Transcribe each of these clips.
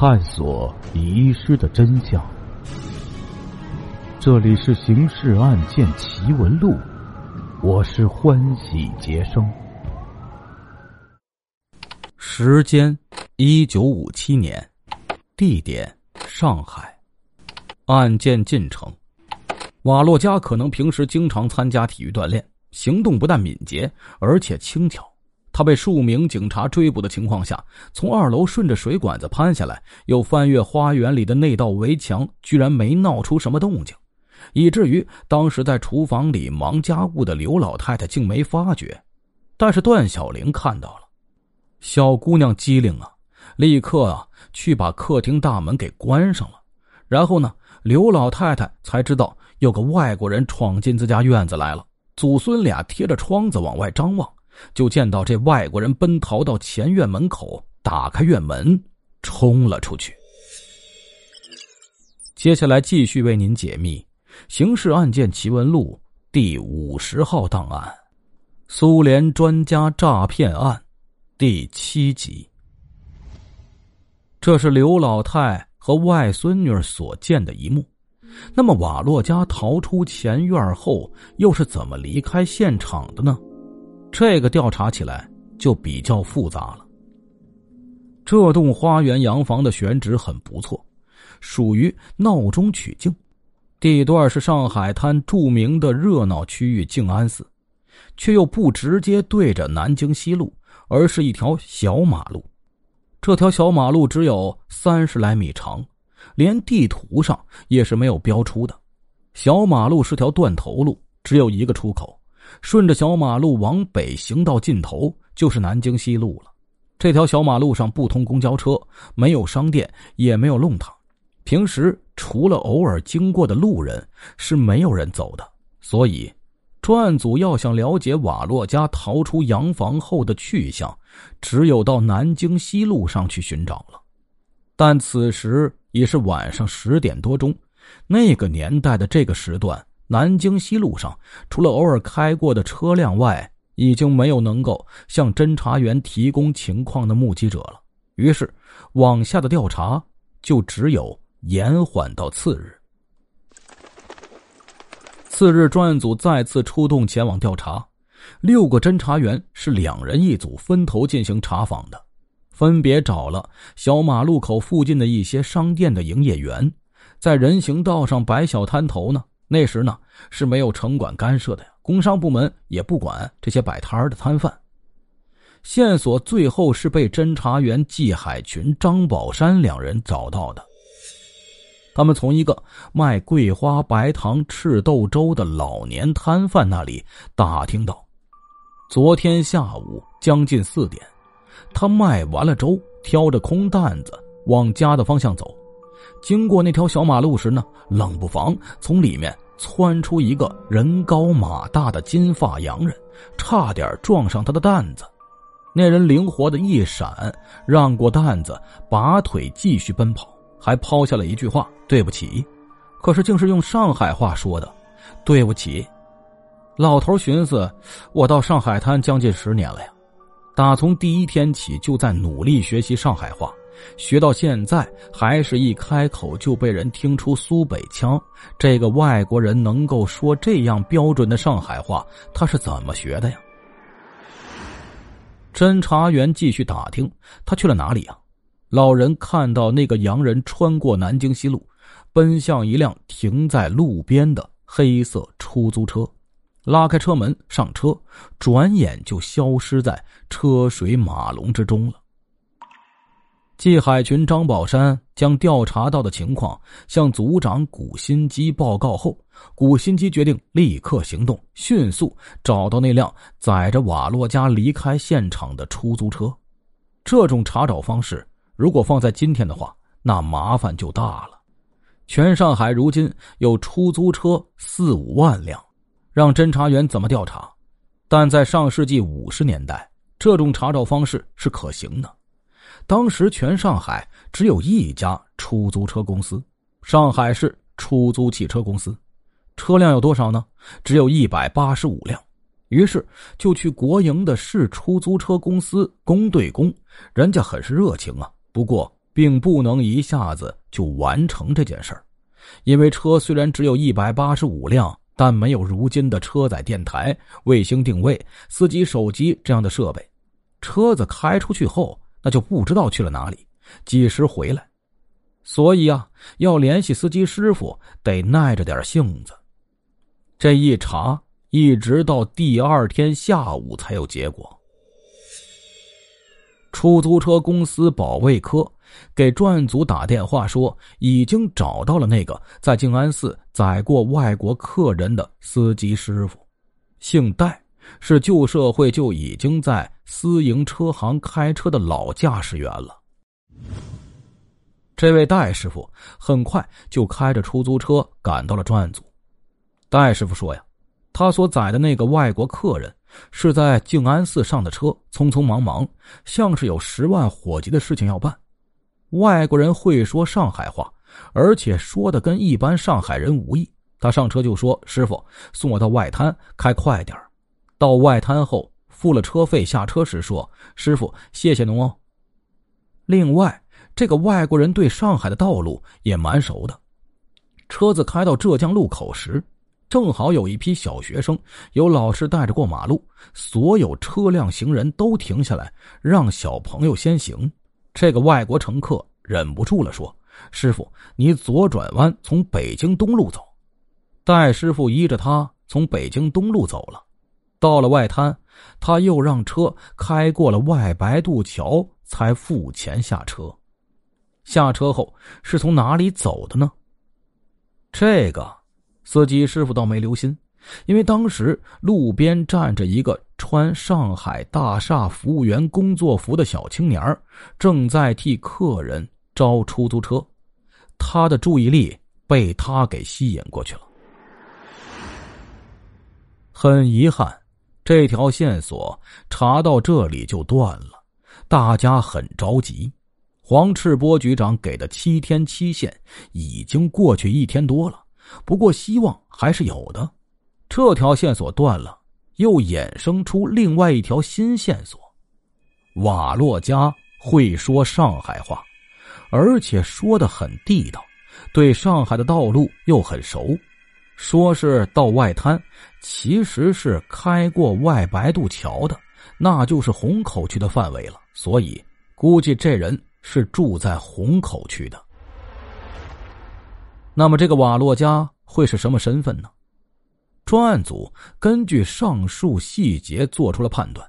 探索遗失的真相。这里是《刑事案件奇闻录》，我是欢喜杰生。时间：一九五七年，地点：上海。案件进程：瓦洛加可能平时经常参加体育锻炼，行动不但敏捷，而且轻巧。他被数名警察追捕的情况下，从二楼顺着水管子攀下来，又翻越花园里的那道围墙，居然没闹出什么动静，以至于当时在厨房里忙家务的刘老太太竟没发觉。但是段小玲看到了，小姑娘机灵啊，立刻啊去把客厅大门给关上了。然后呢，刘老太太才知道有个外国人闯进自家院子来了，祖孙俩贴着窗子往外张望。就见到这外国人奔逃到前院门口，打开院门，冲了出去。接下来继续为您解密《刑事案件奇闻录》第五十号档案——苏联专家诈骗案第七集。这是刘老太和外孙女所见的一幕。那么，瓦洛加逃出前院后，又是怎么离开现场的呢？这个调查起来就比较复杂了。这栋花园洋房的选址很不错，属于闹中取静，地段是上海滩著名的热闹区域静安寺，却又不直接对着南京西路，而是一条小马路。这条小马路只有三十来米长，连地图上也是没有标出的。小马路是条断头路，只有一个出口。顺着小马路往北行到尽头，就是南京西路了。这条小马路上不通公交车，没有商店，也没有弄堂。平时除了偶尔经过的路人，是没有人走的。所以，专案组要想了解瓦洛家逃出洋房后的去向，只有到南京西路上去寻找了。但此时已是晚上十点多钟，那个年代的这个时段。南京西路上，除了偶尔开过的车辆外，已经没有能够向侦查员提供情况的目击者了。于是，往下的调查就只有延缓到次日。次日，专案组再次出动前往调查，六个侦查员是两人一组，分头进行查访的，分别找了小马路口附近的一些商店的营业员，在人行道上摆小摊头呢。那时呢是没有城管干涉的呀，工商部门也不管这些摆摊的摊贩。线索最后是被侦查员季海群、张宝山两人找到的。他们从一个卖桂花白糖赤豆粥的老年摊贩那里打听到，昨天下午将近四点，他卖完了粥，挑着空担子往家的方向走。经过那条小马路时呢，冷不防从里面窜出一个人高马大的金发洋人，差点撞上他的担子。那人灵活的一闪，让过担子，拔腿继续奔跑，还抛下了一句话：“对不起。”可是竟是用上海话说的：“对不起。”老头寻思：“我到上海滩将近十年了呀，打从第一天起就在努力学习上海话。”学到现在，还是一开口就被人听出苏北腔。这个外国人能够说这样标准的上海话，他是怎么学的呀？侦查员继续打听，他去了哪里呀？老人看到那个洋人穿过南京西路，奔向一辆停在路边的黑色出租车，拉开车门上车，转眼就消失在车水马龙之中了。季海群、张宝山将调查到的情况向组长古新基报告后，古新基决定立刻行动，迅速找到那辆载着瓦洛加离开现场的出租车。这种查找方式，如果放在今天的话，那麻烦就大了。全上海如今有出租车四五万辆，让侦查员怎么调查？但在上世纪五十年代，这种查找方式是可行的。当时全上海只有一家出租车公司——上海市出租汽车公司，车辆有多少呢？只有一百八十五辆。于是就去国营的市出租车公司公对公，人家很是热情啊。不过并不能一下子就完成这件事儿，因为车虽然只有一百八十五辆，但没有如今的车载电台、卫星定位、司机手机这样的设备，车子开出去后，那就不知道去了哪里，几时回来。所以啊，要联系司机师傅，得耐着点性子。这一查，一直到第二天下午才有结果。出租车公司保卫科给专案组打电话说，已经找到了那个在静安寺载过外国客人的司机师傅，姓戴，是旧社会就已经在私营车行开车的老驾驶员了。这位戴师傅很快就开着出租车赶到了专案组。戴师傅说：“呀，他所载的那个外国客人。”是在静安寺上的车，匆匆忙忙，像是有十万火急的事情要办。外国人会说上海话，而且说的跟一般上海人无异。他上车就说：“师傅，送我到外滩，开快点儿到外滩后，付了车费，下车时说：“师傅，谢谢侬哦。”另外，这个外国人对上海的道路也蛮熟的。车子开到浙江路口时。正好有一批小学生，有老师带着过马路，所有车辆行人都停下来，让小朋友先行。这个外国乘客忍不住了，说：“师傅，你左转弯，从北京东路走。”戴师傅依着他从北京东路走了，到了外滩，他又让车开过了外白渡桥，才付钱下车。下车后是从哪里走的呢？这个。司机师傅倒没留心，因为当时路边站着一个穿上海大厦服务员工作服的小青年正在替客人招出租车，他的注意力被他给吸引过去了。很遗憾，这条线索查到这里就断了，大家很着急。黄赤波局长给的七天期限已经过去一天多了。不过希望还是有的，这条线索断了，又衍生出另外一条新线索：瓦洛加会说上海话，而且说的很地道，对上海的道路又很熟。说是到外滩，其实是开过外白渡桥的，那就是虹口区的范围了。所以估计这人是住在虹口区的。那么这个瓦洛加会是什么身份呢？专案组根据上述细节做出了判断，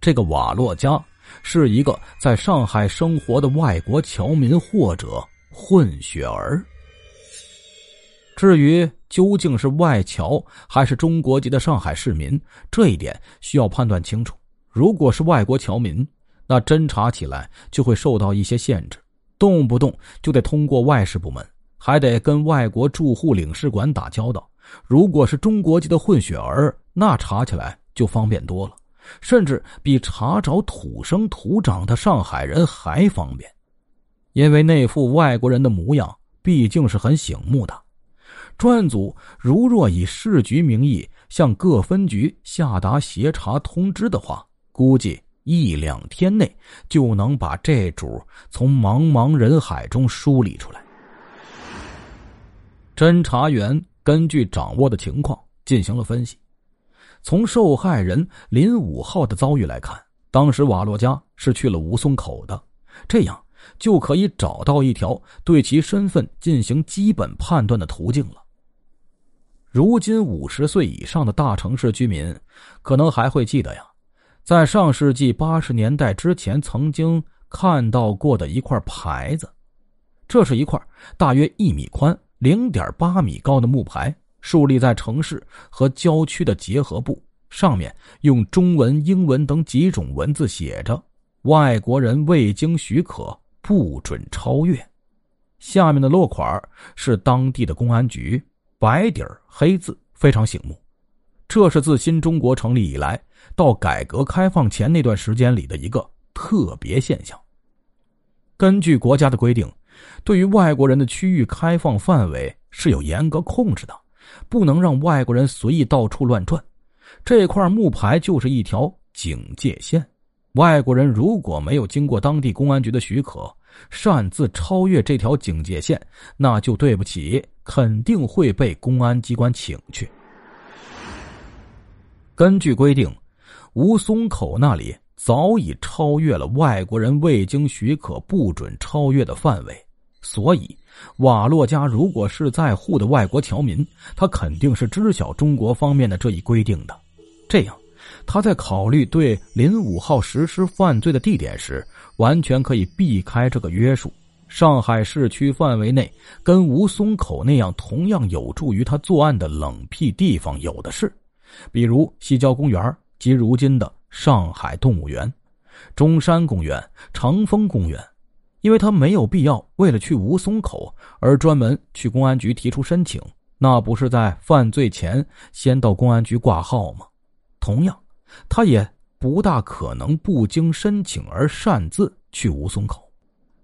这个瓦洛加是一个在上海生活的外国侨民或者混血儿。至于究竟是外侨还是中国籍的上海市民，这一点需要判断清楚。如果是外国侨民，那侦查起来就会受到一些限制，动不动就得通过外事部门。还得跟外国驻沪领事馆打交道。如果是中国籍的混血儿，那查起来就方便多了，甚至比查找土生土长的上海人还方便。因为那副外国人的模样毕竟是很醒目的。专案组如若以市局名义向各分局下达协查通知的话，估计一两天内就能把这主从茫茫人海中梳理出来。侦查员根据掌握的情况进行了分析，从受害人林五号的遭遇来看，当时瓦洛加是去了吴淞口的，这样就可以找到一条对其身份进行基本判断的途径了。如今五十岁以上的大城市居民可能还会记得呀，在上世纪八十年代之前曾经看到过的一块牌子，这是一块大约一米宽。零点八米高的木牌竖立在城市和郊区的结合部，上面用中文、英文等几种文字写着：“外国人未经许可不准超越。”下面的落款是当地的公安局，白底儿黑字，非常醒目。这是自新中国成立以来到改革开放前那段时间里的一个特别现象。根据国家的规定。对于外国人的区域开放范围是有严格控制的，不能让外国人随意到处乱转。这块木牌就是一条警戒线，外国人如果没有经过当地公安局的许可，擅自超越这条警戒线，那就对不起，肯定会被公安机关请去。根据规定，吴淞口那里早已超越了外国人未经许可不准超越的范围，所以瓦洛加如果是在沪的外国侨民，他肯定是知晓中国方面的这一规定的，这样。他在考虑对林五号实施犯罪的地点时，完全可以避开这个约束。上海市区范围内，跟吴淞口那样同样有助于他作案的冷僻地方有的是，比如西郊公园及如今的上海动物园、中山公园、长风公园。因为他没有必要为了去吴淞口而专门去公安局提出申请，那不是在犯罪前先到公安局挂号吗？同样。他也不大可能不经申请而擅自去吴淞口，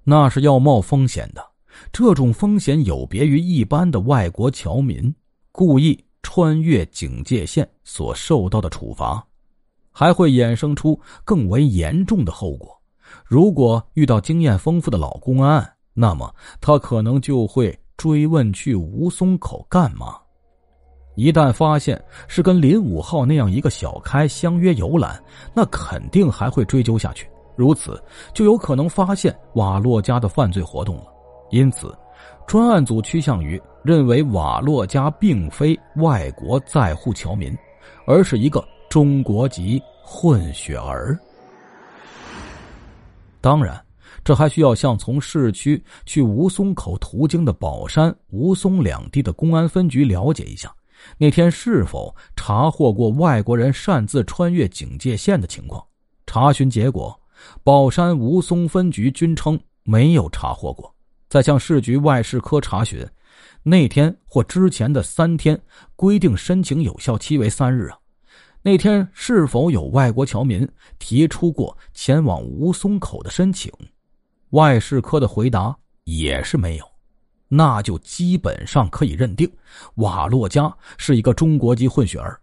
那是要冒风险的。这种风险有别于一般的外国侨民故意穿越警戒线所受到的处罚，还会衍生出更为严重的后果。如果遇到经验丰富的老公安，那么他可能就会追问去吴淞口干嘛。一旦发现是跟林五号那样一个小开相约游览，那肯定还会追究下去。如此就有可能发现瓦洛加的犯罪活动了。因此，专案组趋向于认为瓦洛加并非外国在沪侨民，而是一个中国籍混血儿。当然，这还需要向从市区去吴淞口途经的宝山、吴淞两地的公安分局了解一下。那天是否查获过外国人擅自穿越警戒线的情况？查询结果，宝山吴淞分局均称没有查获过。再向市局外事科查询，那天或之前的三天规定申请有效期为三日啊。那天是否有外国侨民提出过前往吴淞口的申请？外事科的回答也是没有。那就基本上可以认定，瓦洛加是一个中国籍混血儿。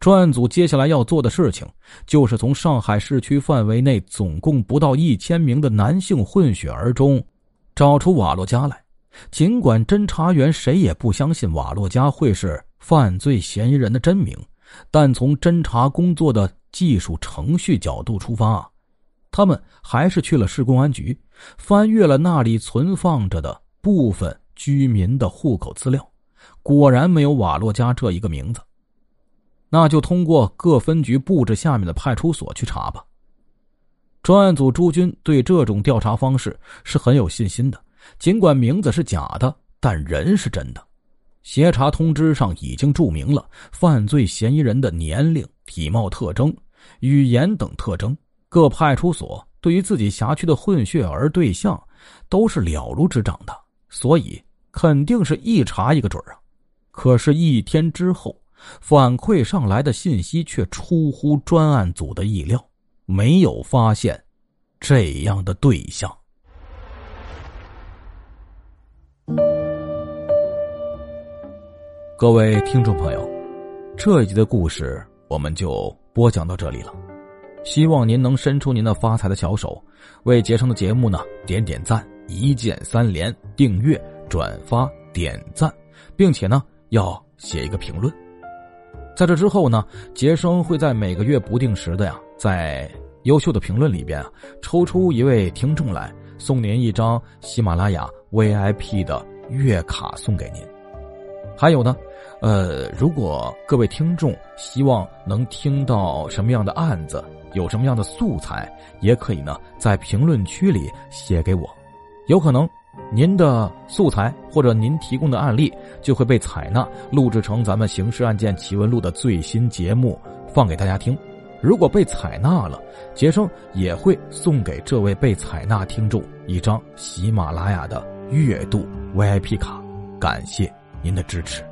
专案组接下来要做的事情，就是从上海市区范围内总共不到一千名的男性混血儿中，找出瓦洛加来。尽管侦查员谁也不相信瓦洛加会是犯罪嫌疑人的真名，但从侦查工作的技术程序角度出发，他们还是去了市公安局，翻阅了那里存放着的。部分居民的户口资料，果然没有瓦洛加这一个名字，那就通过各分局布置下面的派出所去查吧。专案组朱军对这种调查方式是很有信心的，尽管名字是假的，但人是真的。协查通知上已经注明了犯罪嫌疑人的年龄、体貌特征、语言等特征。各派出所对于自己辖区的混血儿对象都是了如指掌的。所以肯定是一查一个准啊！可是，一天之后，反馈上来的信息却出乎专案组的意料，没有发现这样的对象。各位听众朋友，这一集的故事我们就播讲到这里了。希望您能伸出您的发财的小手，为杰生的节目呢点点赞。一键三连，订阅、转发、点赞，并且呢，要写一个评论。在这之后呢，杰生会在每个月不定时的呀，在优秀的评论里边啊，抽出一位听众来，送您一张喜马拉雅 VIP 的月卡送给您。还有呢，呃，如果各位听众希望能听到什么样的案子，有什么样的素材，也可以呢，在评论区里写给我。有可能，您的素材或者您提供的案例就会被采纳，录制成咱们刑事案件奇闻录的最新节目，放给大家听。如果被采纳了，杰生也会送给这位被采纳听众一张喜马拉雅的月度 VIP 卡，感谢您的支持。